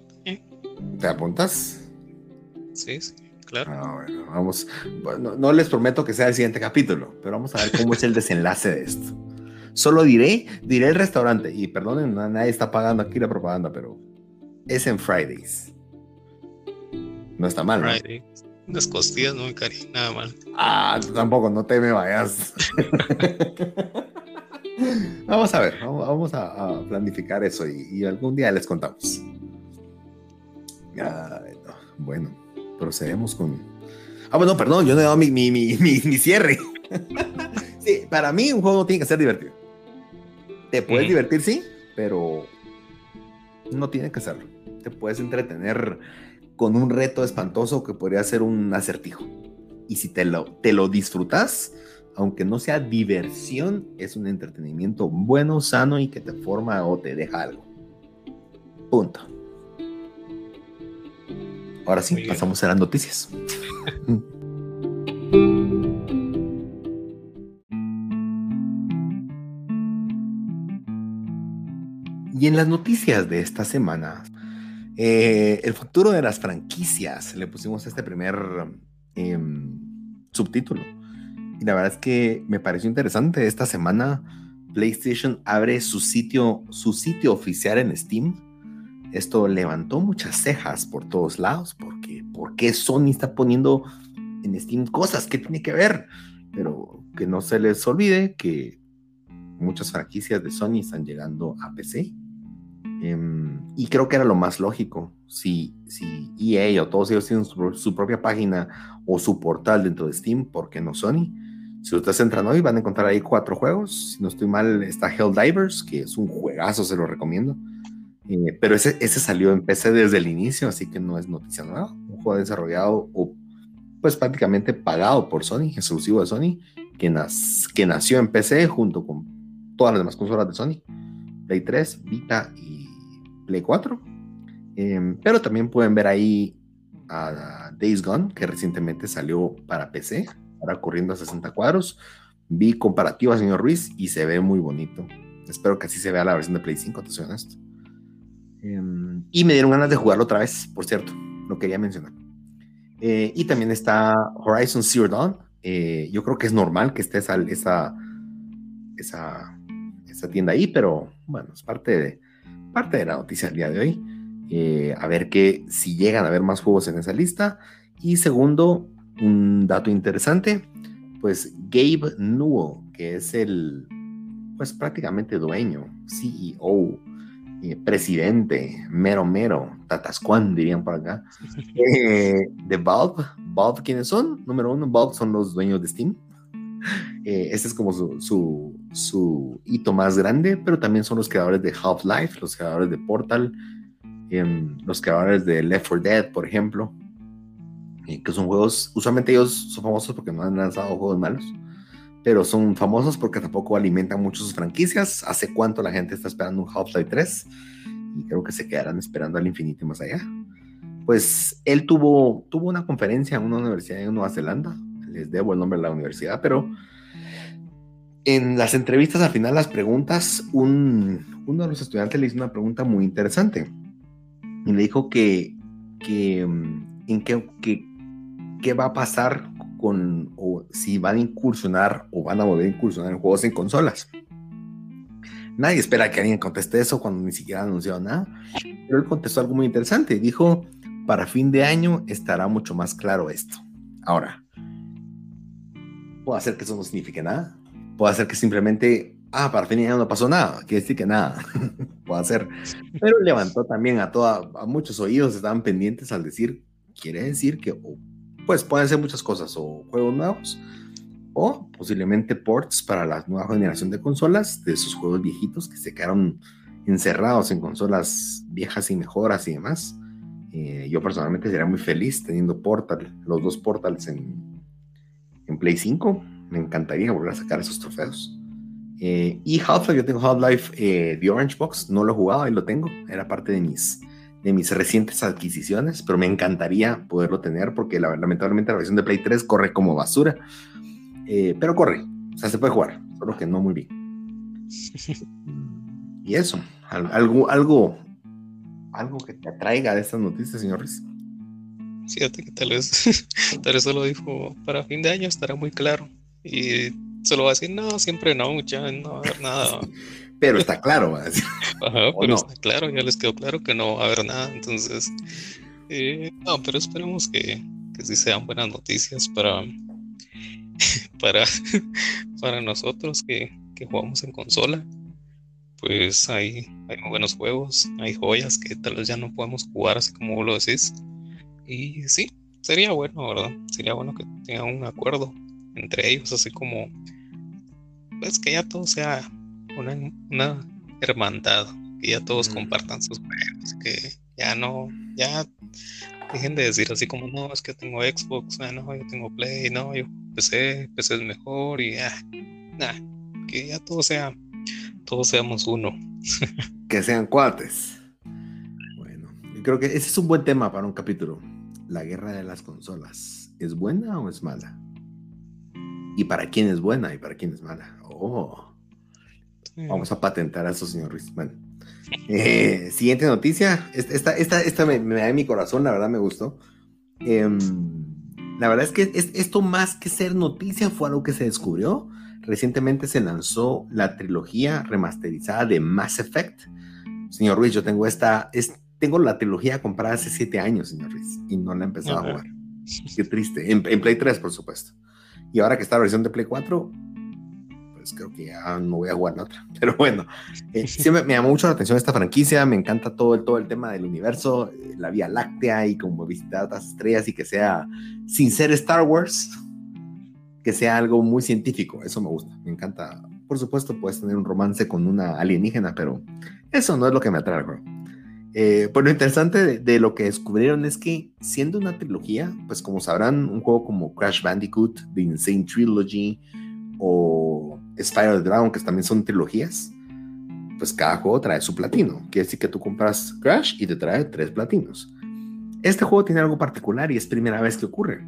¿Te apuntas? Sí, sí, claro. Ah, vamos. no les prometo que sea el siguiente capítulo, pero vamos a ver cómo es el desenlace de esto. Solo diré, diré el restaurante. Y perdonen, nadie está pagando aquí la propaganda, pero es en Fridays. No está mal. Friday. Unas costillas no me caen nada mal. Ah, tampoco, no te me vayas. vamos a ver, vamos a, planificar eso y, algún día les contamos. bueno, procedemos con. Ah, bueno, perdón, yo no he dado mi, mi, mi, mi cierre. sí, para mí un juego tiene que ser divertido. Te puedes divertir, sí, pero no tiene que serlo. Te puedes entretener con un reto espantoso que podría ser un acertijo. Y si te lo, te lo disfrutas, aunque no sea diversión, es un entretenimiento bueno, sano y que te forma o te deja algo. Punto. Ahora sí, pasamos a las noticias. Y en las noticias de esta semana, eh, el futuro de las franquicias, le pusimos este primer em, subtítulo. Y la verdad es que me pareció interesante. Esta semana PlayStation abre su sitio, su sitio oficial en Steam. Esto levantó muchas cejas por todos lados, porque ¿por qué Sony está poniendo en Steam cosas? ¿Qué tiene que ver? Pero que no se les olvide que muchas franquicias de Sony están llegando a PC Em, y creo que era lo más lógico. Si, si EA o todos ellos tienen su, propia página o su portal dentro de Steam, ¿por qué no Sony? Si ustedes entran hoy, van a encontrar ahí cuatro juegos. Si no estoy mal, está Helldivers, que es un juegazo, se lo recomiendo. Eh, pero ese, ese salió en PC desde el inicio, así que no es noticia nueva. Un juego desarrollado o pues prácticamente pagado por Sony, exclusivo de Sony, que, que nació en PC junto con todas las demás consolas de Sony. Play 3, Vita y Play 4. Em, pero también pueden ver ahí a Days Gone, que recientemente salió para PC, ahora corriendo a 60 cuadros. Vi comparativa, señor Ruiz, y se ve muy bonito. Espero que así se vea la versión de Play 5, te soy honesto. Em, y me dieron ganas de jugarlo otra vez, por cierto, lo quería mencionar. Eh, y también está Horizon Zero Dawn. Eh, yo creo que es normal que esté esa, esa, esa, esa tienda ahí, pero bueno, es parte de, parte de la noticia del día de hoy. Eh, a ver que si llegan a haber más juegos en esa lista. Y segundo, un dato interesante, pues Gabe Newell, que es el, pues prácticamente dueño, CEO, eh, presidente, mero mero, tatascuán dirían por acá, eh, de Valve. Valve, ¿quiénes son? Número uno, Valve son los dueños de Steam. Este es como su, su, hito más grande, pero también son los creadores de Half-Life, los creadores de Portal, em, los creadores de Left 4 Dead, por ejemplo, eh, que son juegos, usualmente ellos son famosos porque no han lanzado juegos malos, pero son famosos porque tampoco alimentan mucho sus franquicias. ¿Hace cuánto la gente está esperando un Half-Life 3? Y creo que se quedarán esperando al infinito y más allá. Pues él tuvo, tuvo una conferencia en una universidad en Nueva Zelanda, les debo el nombre de la universidad, pero en las entrevistas al final, las preguntas, un, uno de los estudiantes le hizo una pregunta muy interesante y le dijo que, que mm, en qué, que, qué va a pasar con, o si van a incursionar o van a volver a incursionar en juegos en consolas. Nadie espera que alguien conteste eso cuando ni siquiera ha anunciado nada, pero él contestó algo muy interesante. Dijo, para fin de año estará mucho más claro esto. Ahora, Puede hacer que eso no signifique nada. Puede hacer que simplemente, ah, para fin no pasó nada. Quiere decir que nada. Puede hacer. Pero levantó también a, toda, a muchos oídos, estaban pendientes al decir, quiere decir que, pues pueden ser muchas cosas, o juegos nuevos, o posiblemente ports para la nueva generación de consolas, de esos juegos viejitos que se quedaron encerrados en consolas viejas y mejoras y demás. Eh, yo personalmente sería muy feliz teniendo Portal, los dos Portals en, en Play 5. Me encantaría volver a sacar esos trofeos. Eh, y Half-Life, yo tengo Half-Life eh, The Orange Box, no lo he jugado, ahí lo tengo, era parte de mis, de mis recientes adquisiciones, pero me encantaría poderlo tener porque lamentablemente la versión de Play 3 corre como basura, eh, pero corre, o sea, se puede jugar, solo que no muy bien. y eso, algo, algo, algo que te atraiga de estas noticias, señor Riz. Fíjate que tal vez, tal vez solo dijo para fin de año estará muy claro. Y solo va a decir, no, siempre no, ya no va a haber nada. pero está claro. Ajá, pero está claro, ya les quedó claro que no va a haber nada. Entonces, eh, no, pero esperemos que, que sí sean buenas noticias para, para, para nosotros que, que jugamos en consola. Pues hay, hay buenos juegos, hay joyas que tal vez ya no podemos jugar así como vos lo decís. Y sí, sería bueno, ¿verdad? Sería bueno que tengan un acuerdo entre ellos, así como pues que ya todo sea una, una hermandad, que ya todos compartan sus juegos, que ya no, ya dejen de decir así como no, es que tengo Xbox, ah, no, yo tengo Play, no, yo PC, PC es mejor y ya, ah, que ya todo sea, todos seamos uno. que sean cuates. Bueno, yo creo que ese es un buen tema para un capítulo. La guerra de las consolas. ¿Es buena o es mala? ¿Y para quién es buena y para quién es mala? Oh. Vamos a patentar a eso, señor Ruiz. Bueno. Eh, siguiente noticia. Esta, esta, esta me, da en mi corazón, la verdad me gustó. Em, la verdad es que esto más que ser noticia fue algo que se descubrió. Recientemente se lanzó la trilogía remasterizada de Mass Effect. Señor Ruiz, yo tengo esta, es, tengo la trilogía comprada hace siete años, señor Ruiz, y no la he empezado a jugar. Qué triste. En, en Play 3, por supuesto. Y ahora que está la versión de Play 4, pues creo que ya no voy a jugar la otra. Pero bueno, eh, siempre me llamó mucho la atención esta franquicia, me encanta todo el, todo el tema del universo, eh, la Vía Láctea y como visitar las estrellas y que sea, sin ser Star Wars, que sea algo muy científico, eso me gusta, me encanta. Por supuesto, puedes tener un romance con una alienígena, pero eso no es lo que me atrae al juego. Eh, pues lo interesante de, lo que descubrieron es que siendo una trilogía, pues como sabrán, un juego como Crash Bandicoot, The Insane Trilogy o Spyro the Dragon, que también son trilogías, pues cada juego trae su platino. Quiere decir que tú compras Crash y te trae tres platinos. Este juego tiene algo particular y es primera vez que ocurre.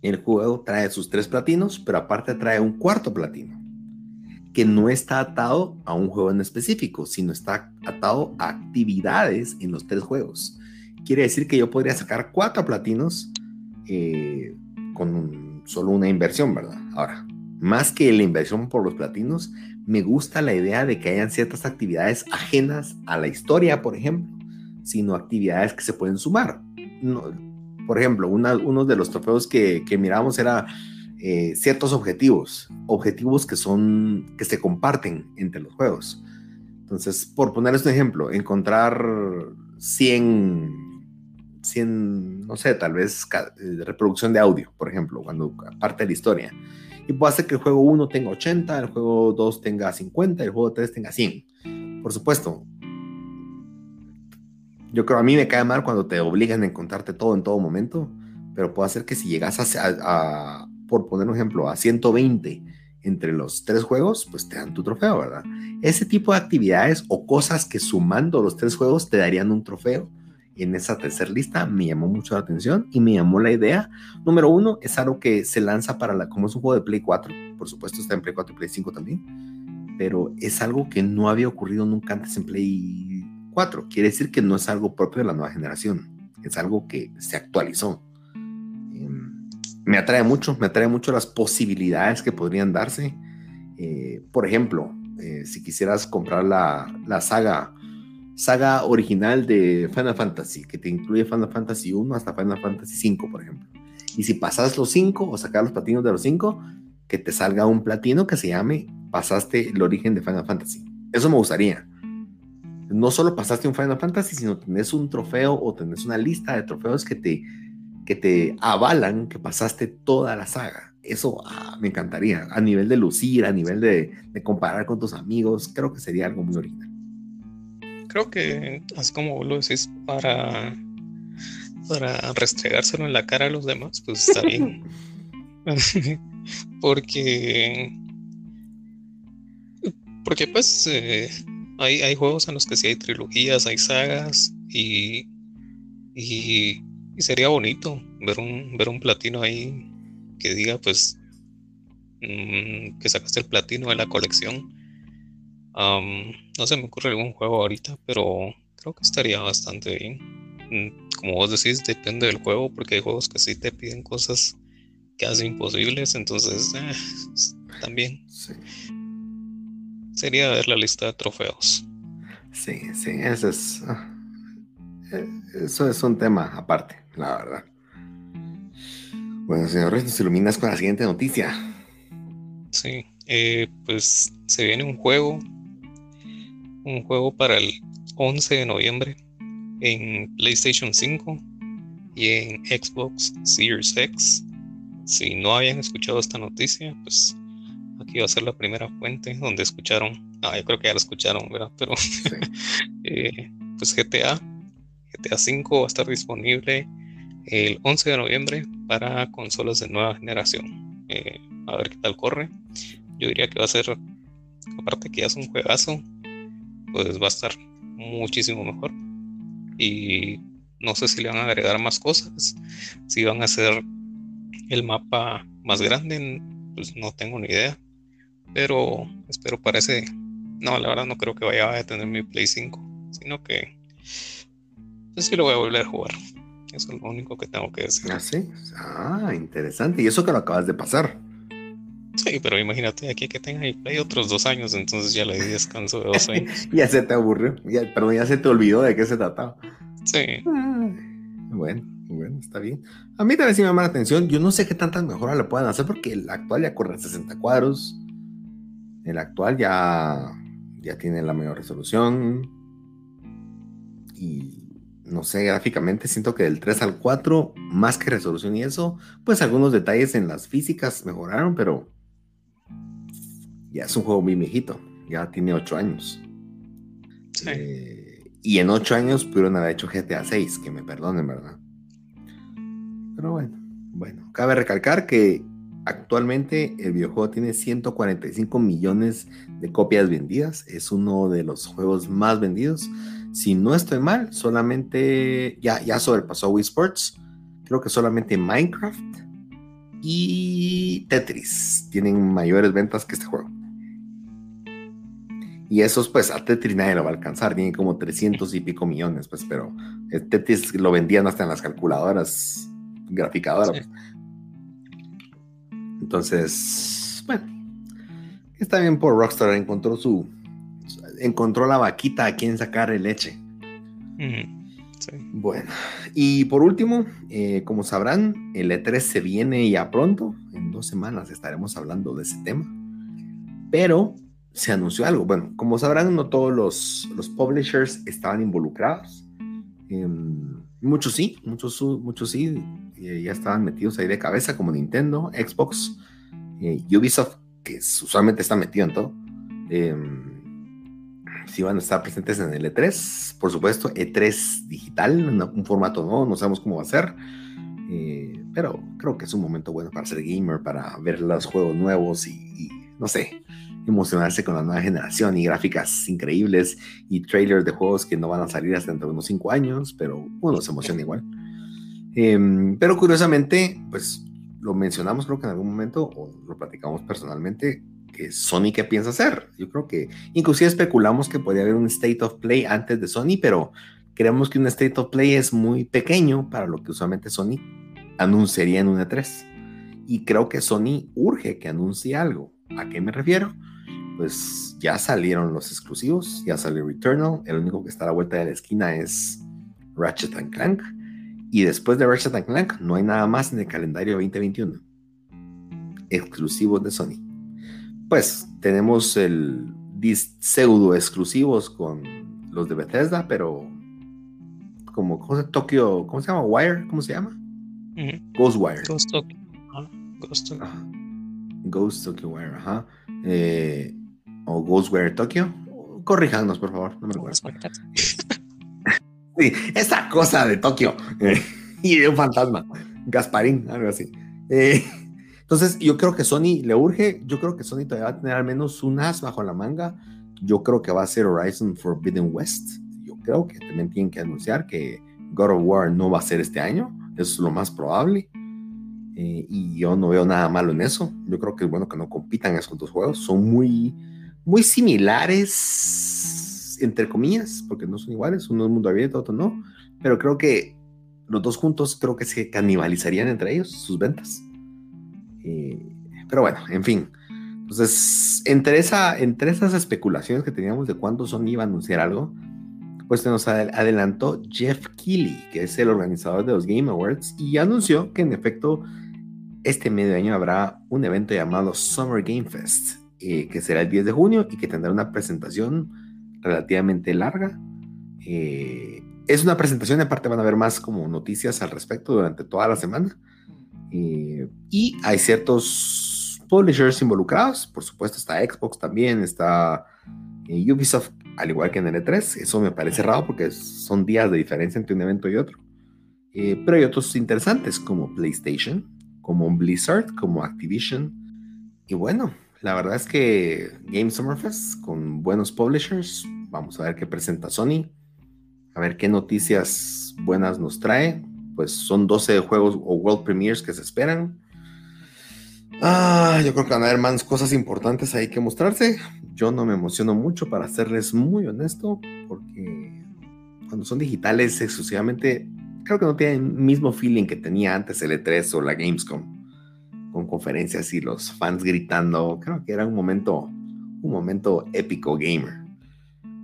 El juego trae sus tres platinos, pero aparte trae un cuarto platino que no está atado a un juego en específico, sino está atado a actividades en los tres juegos. Quiere decir que yo podría sacar cuatro platinos eh, con solo una inversión, ¿verdad? Ahora, más que la inversión por los platinos, me gusta la idea de que hayan ciertas actividades ajenas a la historia, por ejemplo, sino actividades que se pueden sumar. por ejemplo, uno de los trofeos que, que miramos era eh, ciertos objetivos, objetivos que son, que se comparten entre los juegos. Entonces, por ponerles un ejemplo, encontrar 100, 100, no sé, tal vez eh, reproducción de audio, por ejemplo, cuando parte de la historia. Y puede hacer que el juego 1 tenga 80, el juego 2 tenga 50, el juego 3 tenga 100. Por supuesto, yo creo a mí me cae mal cuando te obligan a encontrarte todo en todo momento, pero puede hacer que si llegas a, por poner un ejemplo, a 120 entre los tres juegos, pues te dan tu trofeo, ¿verdad? Ese tipo de actividades o cosas que sumando los tres juegos te darían un trofeo. En esa tercera lista me llamó mucho la atención y me llamó la idea. Número uno, es algo que se lanza para la, como es un juego de Play 4, por supuesto está en Play 4 y Play 5 también, pero es algo que no había ocurrido nunca antes en Play 4. Quiere decir que no es algo propio de la nueva generación, es algo que se actualizó me atrae mucho, me atrae mucho las posibilidades que podrían darse. Eh, por ejemplo, eh, si quisieras comprar la, la, saga, saga original de Final Fantasy, que te incluye Final Fantasy 1 hasta Final Fantasy 5, por ejemplo. Y si pasas los 5 o sacar los platinos de los 5, que te salga un platino que se llame Pasaste el origen de Final Fantasy. Eso me gustaría. No solo pasaste un Final Fantasy, sino tenés un trofeo o tenés una lista de trofeos que te que te avalan que pasaste toda la saga. Eso ah, me encantaría. A nivel de lucir, a nivel de, comparar con tus amigos, creo que sería algo muy original. Creo que, así como lo decís, para, para restregárselo en la cara a los demás, pues está bien. porque porque pues eh, hay, hay, juegos en los que sí hay trilogías, hay sagas y, y, sería bonito ver un, ver un platino ahí que diga pues mm, que sacaste el platino de la colección. no se me ocurre algún juego ahorita, pero creo que estaría bastante bien. Mm, como vos decís, depende del juego, porque hay juegos que sí te piden cosas casi imposibles, entonces eh, también. Sería ver la lista de trofeos. Sí, sí, eso es. Eh, eso es un tema aparte, la verdad. Bueno, señor nos iluminas con la siguiente noticia. Sí, eh, pues se viene un juego, un juego para el 11 de noviembre en PlayStation 5 y en Xbox Series X. Si no habían escuchado esta noticia, pues aquí va a ser la primera fuente donde escucharon, ah, yo creo que ya la escucharon, ¿verdad? Pero eh, pues GTA, GTA 5 va a estar disponible el 11 de noviembre para consolas de nueva generación. Eh, a ver qué tal corre. Yo diría que va a ser, aparte que ya es un juegazo, pues va a estar muchísimo mejor. Y no sé si le van a agregar más cosas, si van a hacer el mapa más grande, pues no tengo ni idea. Pero espero parece. No, la verdad no creo que vaya a tener mi Play 5. Sino que. Pues sí lo voy a volver a jugar. Eso es lo único que tengo que decir. Ah, sí. Ah, interesante. Y eso que lo acabas de pasar. Sí, pero imagínate aquí que tenga Play otros dos años, entonces ya le di descanso de dos años. ya se te aburrió, ya, perdón, ya se te olvidó de qué se trataba. Sí. bueno, bueno, está bien. A mí también sí me llama la atención. Yo no sé qué tantas mejoras le puedan hacer porque el actual ya corre 60 cuadros. El actual ya, ya tiene la mayor resolución. Y no sé, gráficamente siento que del 3 al 4, más que resolución y eso, pues algunos detalles en las físicas mejoraron, pero ya es un juego muy viejito. Ya tiene 8 años. Eh, y en 8 años pudieron haber hecho GTA 6, que me perdonen, ¿verdad? Pero bueno, bueno, cabe recalcar que Actualmente el videojuego tiene 145 millones de copias vendidas. Es uno de los juegos más vendidos. Si no estoy mal, solamente ya, ya sobrepasó Wii Sports. Creo que solamente Minecraft y Tetris tienen mayores ventas que este juego. Y esos, pues, a Tetris nadie lo va a alcanzar. Tienen como 300 y pico millones, pues, pero Tetris lo vendían hasta en las calculadoras graficadoras. Entonces, bueno, está bien por Rockstar, encontró su, encontró la vaquita a quien sacar leche. Bueno, y por último, eh, como sabrán, el E3 se viene ya pronto, en dos semanas estaremos hablando de ese tema, pero se anunció algo. Bueno, como sabrán, no todos los, los publishers estaban involucrados. Em, muchos sí, muchos, muchos sí, eh, ya estaban metidos ahí de cabeza, como Nintendo, Xbox, eh, Ubisoft, que usualmente está metido en todo. Eh, sí van a estar presentes en el E3, por supuesto, E3 digital, un formato nuevo, no sabemos cómo va a ser. Eh, pero creo que es un momento bueno para ser gamer, para ver los juegos nuevos y, y no sé, emocionarse con la nueva generación y gráficas increíbles y trailers de juegos que no van a salir hasta dentro de unos 5 años, pero uno se emociona igual. Em, pero curiosamente, pues lo mencionamos creo que en algún momento, o lo platicamos personalmente, Sony qué piensa hacer. Yo creo que inclusive especulamos que podría haber un State of Play antes de Sony, pero creemos que un State of Play es muy pequeño para lo que usualmente Sony anunciaría en un E3. Y creo que Sony urge que anuncie algo. ¿A qué me refiero? pues ya salieron los exclusivos, ya salió Returnal, el único que está a la vuelta de la esquina es Ratchet and Clank, y después de Ratchet and Clank no hay nada más en el calendario 2021, exclusivos de Sony. Pues tenemos el pseudo exclusivos con los de Bethesda, pero como ¿cómo se, Tokyo, ¿cómo se llama? Wire, ¿cómo se llama? Ghostwire. Ghost Tokyo. Ghost Tokyo. Ghost Tokyo Wire, ajá. Eh, o Ghostware Tokyo. Corríjanos, por favor, no me recuerdo. Sí, esa cosa de Tokio y de un fantasma, Gasparín, algo así. Eh, entonces, yo creo que Sony le urge, yo creo que Sony todavía va a tener al menos un as bajo la manga. Yo creo que va a ser Horizon Forbidden West. Yo creo que también tienen que anunciar que God of War no va a ser este año. Eso es lo más probable. Eh, y yo no veo nada malo en eso. Yo creo que es bueno que no compitan esos dos juegos. Son muy, muy similares, entre comillas, porque no son iguales. Uno es mundo abierto, otro no. Pero creo que los dos juntos creo que se canibalizarían entre ellos sus ventas. Eh, pero bueno, en fin. Entonces, entre, esa, entre esas especulaciones que teníamos de cuándo Sony iba a anunciar algo, pues se nos adelantó Jeff Keighley, que es el organizador de los Game Awards, y anunció que en efecto este medio año habrá un evento llamado Summer Game Fest, eh, que será el 10 de junio y que tendrá una presentación relativamente larga. Eh, es una presentación, aparte van a haber más como noticias al respecto durante toda la semana. Eh, y hay ciertos publishers involucrados, por supuesto está Xbox también, está eh, Ubisoft, al igual que en el E3. Eso me parece raro porque son días de diferencia entre un evento y otro. Eh, pero hay otros interesantes como PlayStation, como Blizzard, como Activision. Y bueno, la verdad es que Game Summerfest con buenos publishers. Vamos a ver qué presenta Sony a ver qué noticias buenas nos trae. Pues son 12 juegos o World Premiers que se esperan. Ah, yo creo que a haber más cosas importantes ahí que mostrarse. Yo no me emociono mucho, para serles muy honesto, porque cuando son digitales exclusivamente, creo que no tienen el mismo feeling que tenía antes el E3 o la Gamescom, con conferencias y los fans gritando. Creo que era un momento, un momento épico gamer.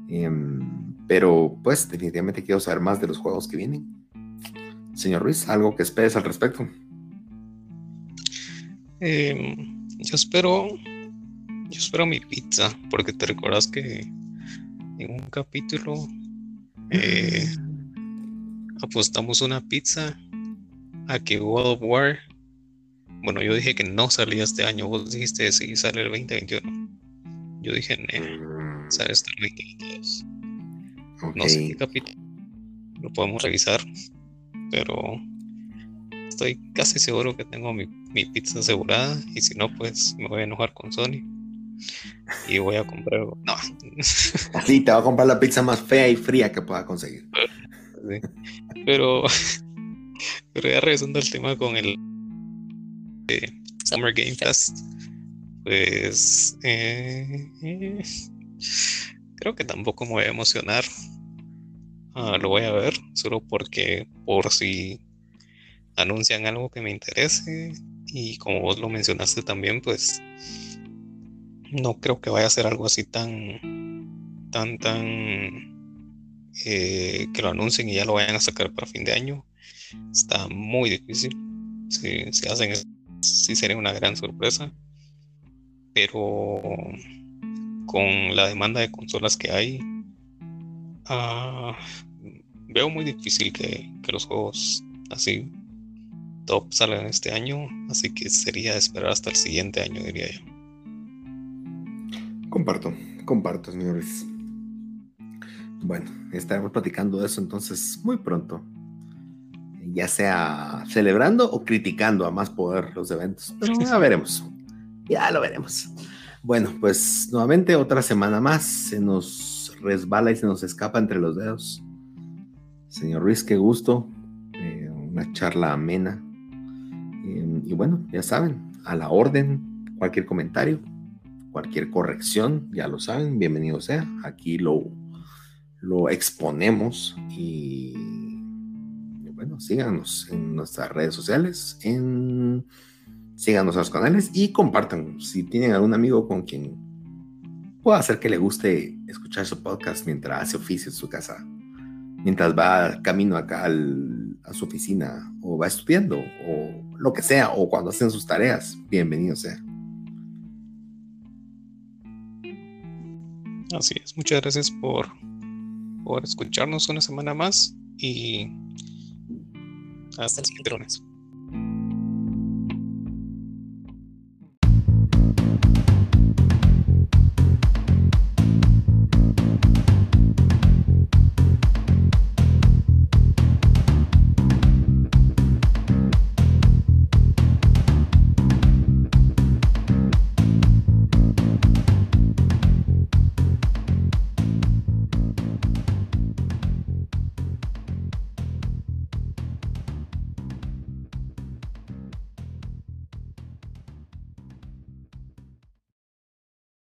Em, pero pues definitivamente quiero saber más de los juegos que vienen. Señor Ruiz, ¿algo que esperes al respecto? Em, yo espero, yo espero mi pizza, porque te recuerdas que en un capítulo eh, apostamos una pizza a que God of War, bueno, yo dije que no salía este año, vos dijiste sí, sale el 2021. Yo dije, no, sale hasta el 2022. No sé qué capítulo lo podemos revisar, pero estoy casi seguro que tengo mi, pizza asegurada y si no, pues me voy a enojar con Sony y voy a comprar. No. Así te va a comprar la pizza más fea y fría que pueda conseguir. Pero, pero ya regresando al tema con el eh, Summer Game Fest, pues eh, eh, creo que tampoco me voy a emocionar Ah, lo voy a ver solo porque por si anuncian algo que me interese y como vos lo mencionaste también pues no creo que vaya a ser algo así tan tan tan eh, que lo anuncien y ya lo vayan a sacar para fin de año. Está muy difícil. Si, si hacen eso sí sería una gran sorpresa. Pero con la demanda de consolas que hay Ah, veo muy difícil que, los juegos así top salgan este año, así que sería esperar hasta el siguiente año, diría yo. Comparto, comparto, señores. Bueno, estaremos platicando de eso entonces muy pronto. Ya sea celebrando o criticando a más poder los eventos. Pero ya veremos. Ya lo veremos. Bueno, pues nuevamente otra semana más. Se nos resbala y se nos escapa entre los dedos. Señor Ruiz, qué gusto. Eh, una charla amena. Eh, y bueno, ya saben, a la orden, cualquier comentario, cualquier corrección, ya lo saben, bienvenido sea. Aquí lo, lo exponemos y, bueno, síganos en nuestras redes sociales, en, síganos a los canales y compartan. Si tienen algún amigo con quien puede hacer que le guste escuchar su podcast mientras hace oficio en su casa, mientras va camino acá a su oficina o va estudiando o lo que sea, o cuando hacen sus tareas. Bienvenido sea. Así es, muchas gracias por, por escucharnos una semana más y hasta el siguiente lunes.